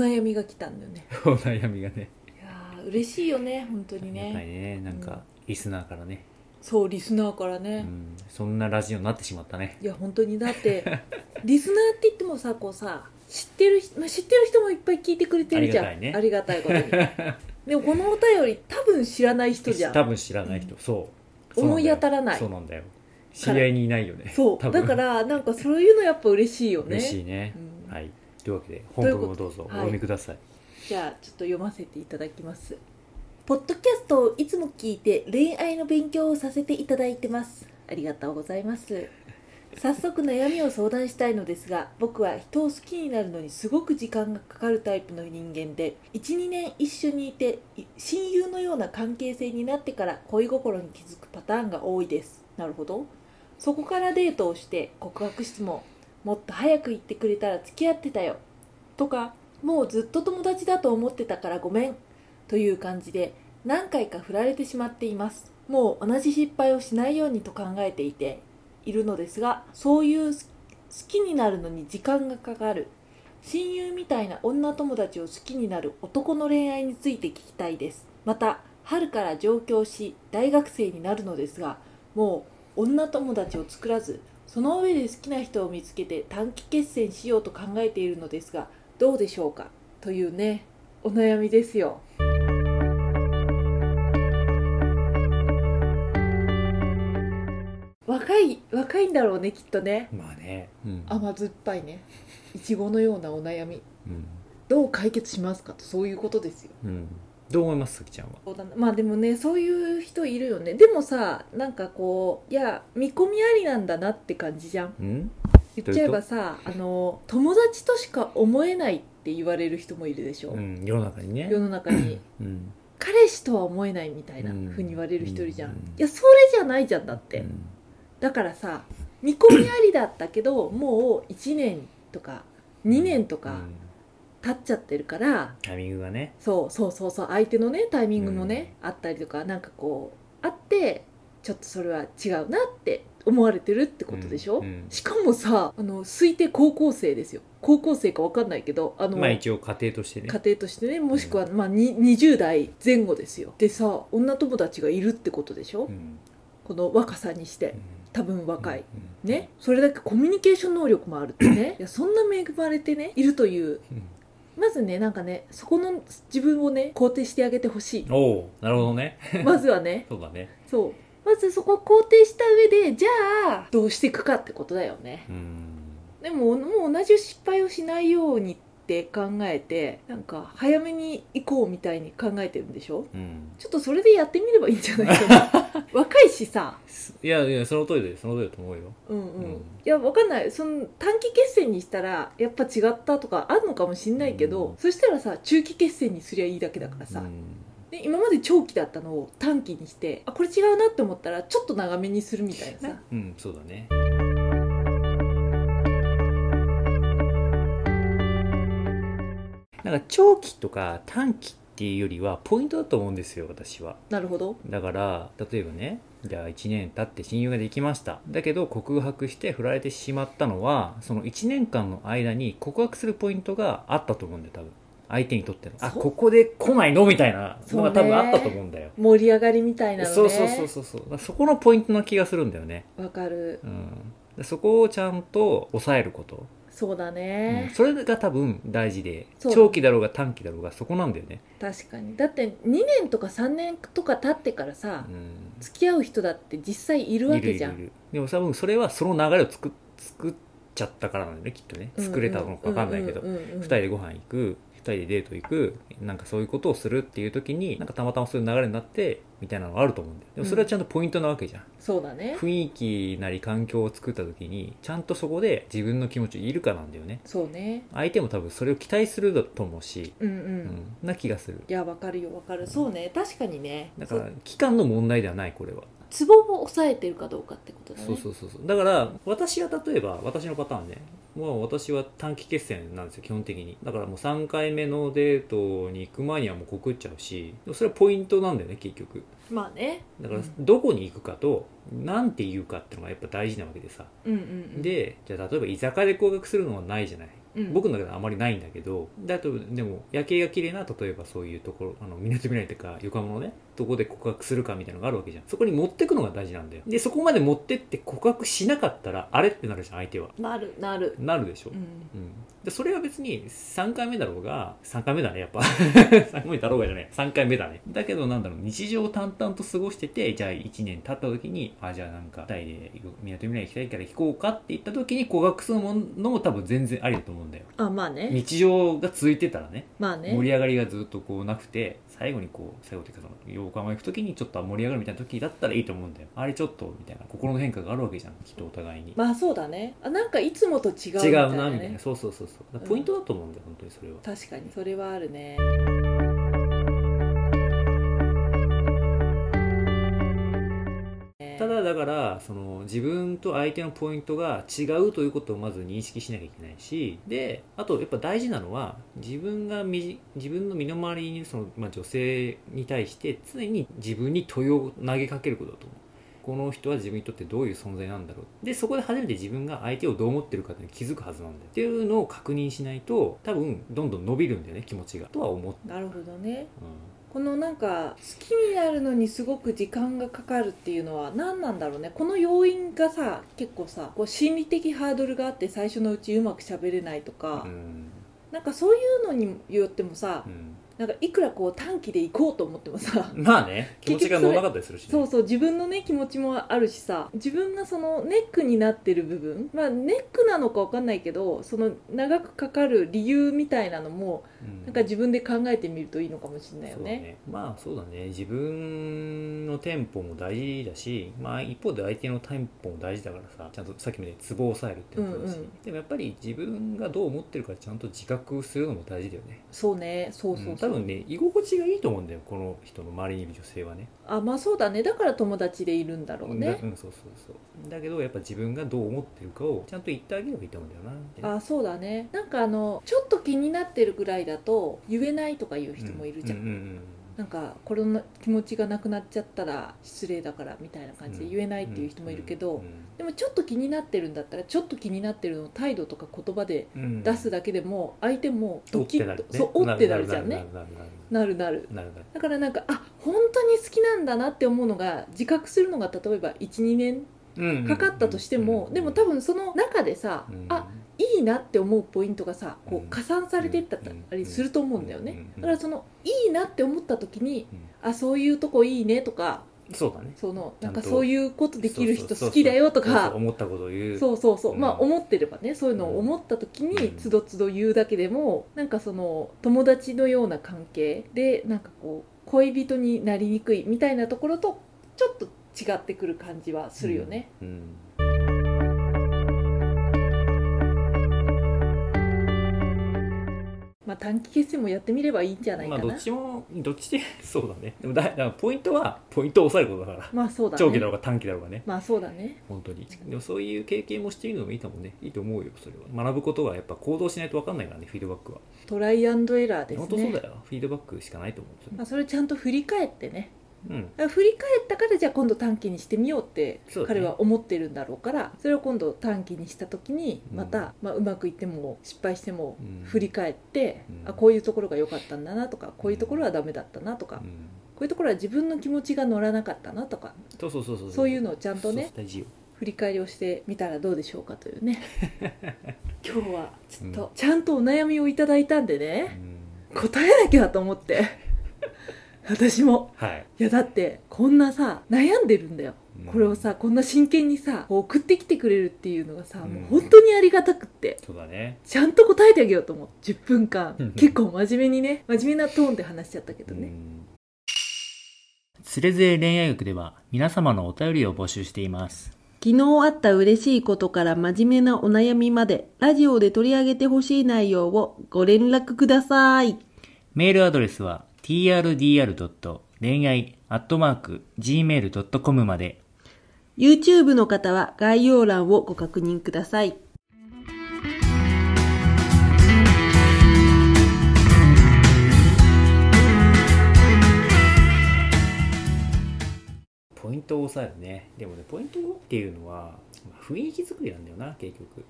悩みが来たんだよね。お悩みがね。いやー嬉しいよね本当にやっぱりねねなんか、うん。リスナーからね、そうリスナーからうね、ん、そんなラジオになってしまったね。いや本当にだって リスナーって言ってもさこうさ知ってる人、まあ、知ってる人もいっぱい聞いてくれてるじゃん。ありがたいね。ありがたいことに。でもこのお便り多分知らない人じゃん。多分知らない人、そう。思い当たらない。そうなんだよ。知り合いにいないよね。そう。多分。だからなんかそういうのやっぱ嬉しいよね。嬉しいね、うん。はいというわけで本文をどうぞおはい。読みください、じゃあちょっと読ませていただきます。ポッドキャストをいつも聞いて恋愛の勉強をさせていただいてます。ありがとうございます。早速悩みを相談したいのですが僕は人を好きになるのにすごく時間がかかるタイプの人間で12年一緒にいてい親友のような関係性になってから恋心に気づくパターンが多いです。なるほど。そこからデートをして告白してももっと早く言ってくれたら付き合ってたよ。とかもうずっと友達だと思ってたからごめんという感じで何回か振られてしまっています。もう同じ失敗をしないようにと考えていているのですがそういう好きになるのに時間がかかる。親友みたいな女友達を好きになる男の恋愛について聞きたいです。また春から上京し大学生になるのですがもう女友達を作らずその上で好きな人を見つけて短期決戦しようと考えているのですがどうでしょうか？というねお悩みですよ。若い若いんだろうねきっとね。まあね。うん、甘酸っぱいね。いちごのようなお悩み。うん。どう解決しますか？とそういうことですよ。うん、どう思います？さきちゃんは。そうだな。まあでもねそういう人いるよね。でもさなんかこういや見込みありなんだなって感じじゃん。うん？言っちゃえばさあの友達としか思えないって言われる人もいるでしょ、うん、世の中にね。世の中に。うん。彼氏とは思えないみたいなうん。ふうに言われる人いるじゃん、うん。いやそれじゃないじゃんだって、うん。だからさ見込みありだったけどもう1年とか2年とかうん経っちゃってるから、タイミングがね。そうそうそうそう相手のねタイミングもね、あったりとかなんかこうあってちょっとそれは違うなって思われてるってことでしょ、うんうん。しかもさあの推定高校生ですよ。高校生か分かんないけどあの、まあ一応家庭としてね。家庭としてねもしくは、まあ、に20代前後ですよ。でさ女友達がいるってことでしょ、うん。この若さにしてうん。多分若い、うん。ね？それだけコミュニケーション能力もあるってね。いやそんな恵まれてねいるといううんまずねなんかねそこの自分をね肯定してあげてほしおおなるほどね。い まずはね。そうだね。そう。まずそこを肯定した上でじゃあどうしていくかってことだよね。うん。でももう同じ失敗をしないようにって考えてなんか早めに行こうみたいに考えてるんでしょ？うん。ちょっとそれでやってみればいいんじゃないかな 若いしさ。いやいやその通りでその通りだと思うよ。うんうん、うん。いやわかんない。その短期決戦にしたらやっぱ違ったとかあるのかもしんないけど、うん。そしたらさ中期決戦にすりゃいいだけだからさ、うん。で今まで長期だったのを短期にしてあこれ違うなって思ったらちょっと長めにするみたいなさ、うんそうだね。なんか長期とか短期っていうよりはポイントだと思うんですよ私は。なるほど。だから例えばねじゃあ1年経って親友ができました。だけど告白して振られてしまったのはその1年間の間に告白するポイントがあったと思うんだよ多分。相手にとっての。あここで来ないの？みたいなのが多分あったと思うんだよ。盛り上がりみたいなのね。そうそうそうそうそう。そこのポイントな気がするんだよね。わかる。うん。でそこをちゃんと抑えること、そうだうん。ね、それが多分大事でそう長期だろうが短期だろうがそこなんだよね、確かに。だって2年とか3年とか経ってからさ、うん、付き合う人だって実際いるわけじゃん。いるいるでも多分それはその流れを作作っちゃったからなんだよねきっとね。作れたのか分かんないけど、うんうんうんうん2人でご飯行く2人でデート行くなんかそういうことをするっていう時になんかたまたまそういう流れになってみたいなのがあると思うんだよ。でもそれはちゃんとポイントなわけじゃん、そうだね。雰囲気なり環境を作った時にちゃんとそこで自分の気持ちをいるかなんだよね。そうね。相手も多分それを期待するだと思うし、うんうん、うんな気がする。いやわかるよわかる。そうね。確かにね。だから期間の問題ではないこれはツボを抑えてるかどうかってことだね。そうそうそうそう。だから私は例えば私のパターンね。もう私は短期決戦なんですよ基本的に。だからもう3回目のデートに行く前にはもう告っちゃうしそれはポイントなんだよね結局。まあね。だからうんどこに行くかと何て言うかっていうのがやっぱ大事なわけでさ。うんうんうん。でじゃあ例えば居酒屋で告白するのはないじゃない。うん。僕の中ではあまりないんだけど。だとでも夜景が綺麗な例えばそういうところあの港未来とか横浜のねどこで告白するかみたいなのがあるわけじゃん。そこに持ってくのが大事なんだよ。でそこまで持ってって告白しなかったらあれってなるじゃん相手は。なるなる。なるでしょ、うん。うん、でそれは別に3回目だろうが3回目だねやっぱ。3回目だろうがじゃない3回目だね。だけどなんだろう日常を淡々と過ごしててじゃあ1年経った時にあじゃあなんか2人で港未来行きたいから行こうかって言った時に告白するものも多分全然ありだと思うんだよ。あまあね。日常が続いてたらね。まあね。盛り上がりがずっとこうなくて最後にこう最後っていうかその横浜行く時にちょっと盛り上がるみたいな時だったらいいと思うんだよ。あれちょっとみたいな心の変化があるわけじゃんきっとお互いに。まあそうだね。あなんかいつもと違うみた違いな、ね、うなみたいな。そうそうそうそう。ポイントだと思うんだよ、本当にそれは。確かにそれはあるねだだからその自分と相手のポイントが違うということをまず認識しなきゃいけないしであとやっぱ大事なのは自分がみ自分の身の回りにその、まあ、女性に対して常に自分に問いを投げかけることだと思う。この人は自分にとってどういう存在なんだろう。でそこで初めて自分が相手をどう思ってるかって気づくはずなんだよ。っていうのを確認しないと多分どんどん伸びるんだよね気持ちが。とは思う、なるほどね。うんこのなんか好きになるのにすごく時間がかかるっていうのは何なんだろうね。この要因がさ結構さこう心理的ハードルがあって最初のうちうまく喋れないとか、うん。なんかそういうのによってもさうんなんかいくらこう短期で行こうと思ってもさまあね 気持ちが乗らなかったりするしね。そうそう自分のね気持ちもあるしさ自分がそのネックになってる部分まあネックなのか分かんないけどその長くかかる理由みたいなのもうん。なんか自分で考えてみるといいのかもしれないよそうだね。まあそうだね。自分のテンポも大事だし、まあ、一方で相手のテンポも大事だからさちゃんとさっきみたいにツボを押さえるっていうのもそうだし、うんうん。でもやっぱり自分がどう思ってるかちゃんと自覚するのも大事だよね。そうね。そうそう。そう、ん。多分ね居心地がいいと思うんだよこの人の周りにいる女性はね。あまあそうだね。だから友達でいるんだろうだね。うんそうそうそう。だけどやっぱ自分がどう思ってるかをちゃんと言ってあげればいいと思うんだよなあそうだね。なんかあのちょっと気になってるぐらいだと言えないとか言う人もいるじゃん、うんうんうんなんかこれの気持ちがなくなっちゃったら失礼だからみたいな感じで言えないっていう人もいるけど、でもちょっと気になってるんだったらちょっと気になってるのを態度とか言葉で出すだけでも相手もドキッと、そうおってなるじゃんね。なるなるだからなんかあ本当に好きなんだなって思うのが自覚するのが例えば12年うんかかったとしても、うん。でも多分その中でさ、うん。あいいなって思うポイントがさこう加算されていったりすると思うんだよね、うん。だからそのいいなって思った時にうん。あそういうとこいいねとかそうだね。そのなんかそういうことできる人好きだよとか。思ったことを言う。そうそうそう、うん。まあ思ってればねそういうのを思った時にうん。つどつど言うだけでもなんかその友達のような関係でなんかこう恋人になりにくいみたいなところとちょっと違ってくる感じはするよね。うん。うんまあ短期決戦もやってみればいいんじゃないかな。まあどっちもどっちで そうだねでもだだからポイントはポイントを抑えることだからまあそうだね。長期だろうが短期だろうがねまあそうだね。本当にでもそういう経験もしてみるのもいいと思うねいいと思うよそれは学ぶことはやっぱ行動しないと分かんないからねフィードバックは、トライアンドエラーですね。本当そうだよフィードバックしかないと思うんまあそれちゃんと振り返ってね。うん。振り返ったからじゃあ今度短期にしてみようって彼は思ってるんだろうからそれを今度短期にした時にうん。また、まあ、うまくいっても失敗してもうん。振り返って、うん。あこういうところが良かったんだなとかこういうところはダメだったなとか、うん。こういうところは自分の気持ちが乗らなかったなとかそういうのをちゃんとね振り返りをしてみたらどうでしょうかというね。今日はちょっうとちゃんとお悩みをいただいたんでうねん。答えなきゃと思って私も。はい。いやだってこんなさ悩んでるんだよ。うん。これをさこんな真剣にさ送ってきてくれるっていうのがさ、うん。もう本当にありがたくって。そうだね。ちゃんと答えてあげようと思って10分間。うん。結構真面目にね真面目なトーンで話しちゃったけどね、つれづれ恋愛学では皆様のお便りを募集しています。昨日あった嬉しいことから真面目なお悩みまでラジオで取り上げてほしい内容をご連絡ください。メールアドレスは trdr. 恋愛 .gmail.com まで。YouTube の方は概要欄をご確認ください。ポイントを抑えるね。でもねポイントっていうのはまあ雰囲気作りなんだよな結局。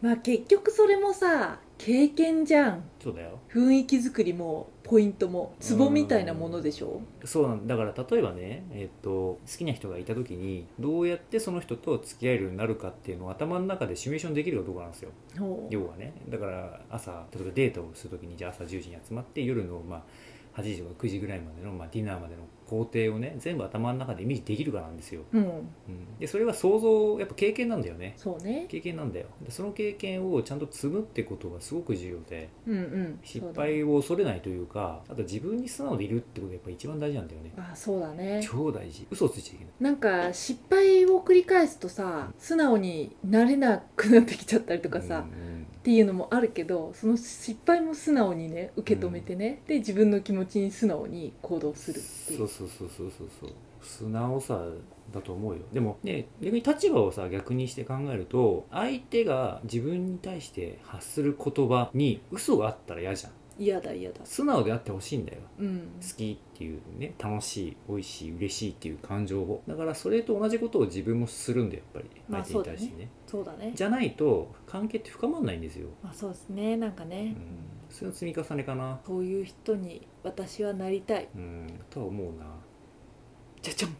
まあ結局それもさ経験じゃん。そうだよ。雰囲気作りもポイントもツボみたいなものでしょ？そうなんだから例えばね、えっと好きな人がいた時にどうやってその人と付き合えるようになるかっていうのを頭の中でシミュレーションできるかどうかなんですよ。要はねだから朝例えばデートをする時にじゃあ朝10時に集まって夜のまあ8時とか9時ぐらいまでの、まあ、ディナーまでの工程をね全部頭の中でイメージできるかなんですよ、うん。うん、でそれは想像やっぱ経験なんだよね。そうね。経験なんだよ。でその経験をちゃんと積むってことがすごく重要で。うんうん。失敗を恐れないというかあと自分に素直でいるってことがやっぱ一番大事なんだよね。あそうだね。超大事。嘘ついちゃいけない。なんか失敗を繰り返すとさ素直になれなくなってきちゃったりとかさ、うんうんっていうのもあるけどその失敗も素直にね受け止めてね、で自分の気持ちに素直に行動するっていそう。うそうそうそうそうそう。素直さだと思うよ。でもね逆に立場をさ逆にして考えると相手が自分に対して発する言葉に嘘があったら嫌じゃん嫌だ嫌だ。素直であってほしいんだよ。うん。好きっていうね楽しい美味しい嬉しいっていう感情を。だからそれと同じことを自分もするんだよやっぱりまあ相手に対してね,、そうだね。じゃないと関係って深まらないんですよ、まあそうですね。なんかね、うん、それの積み重ねかな。そういう人に私はなりたい。うん。とは思うな。じゃじゃん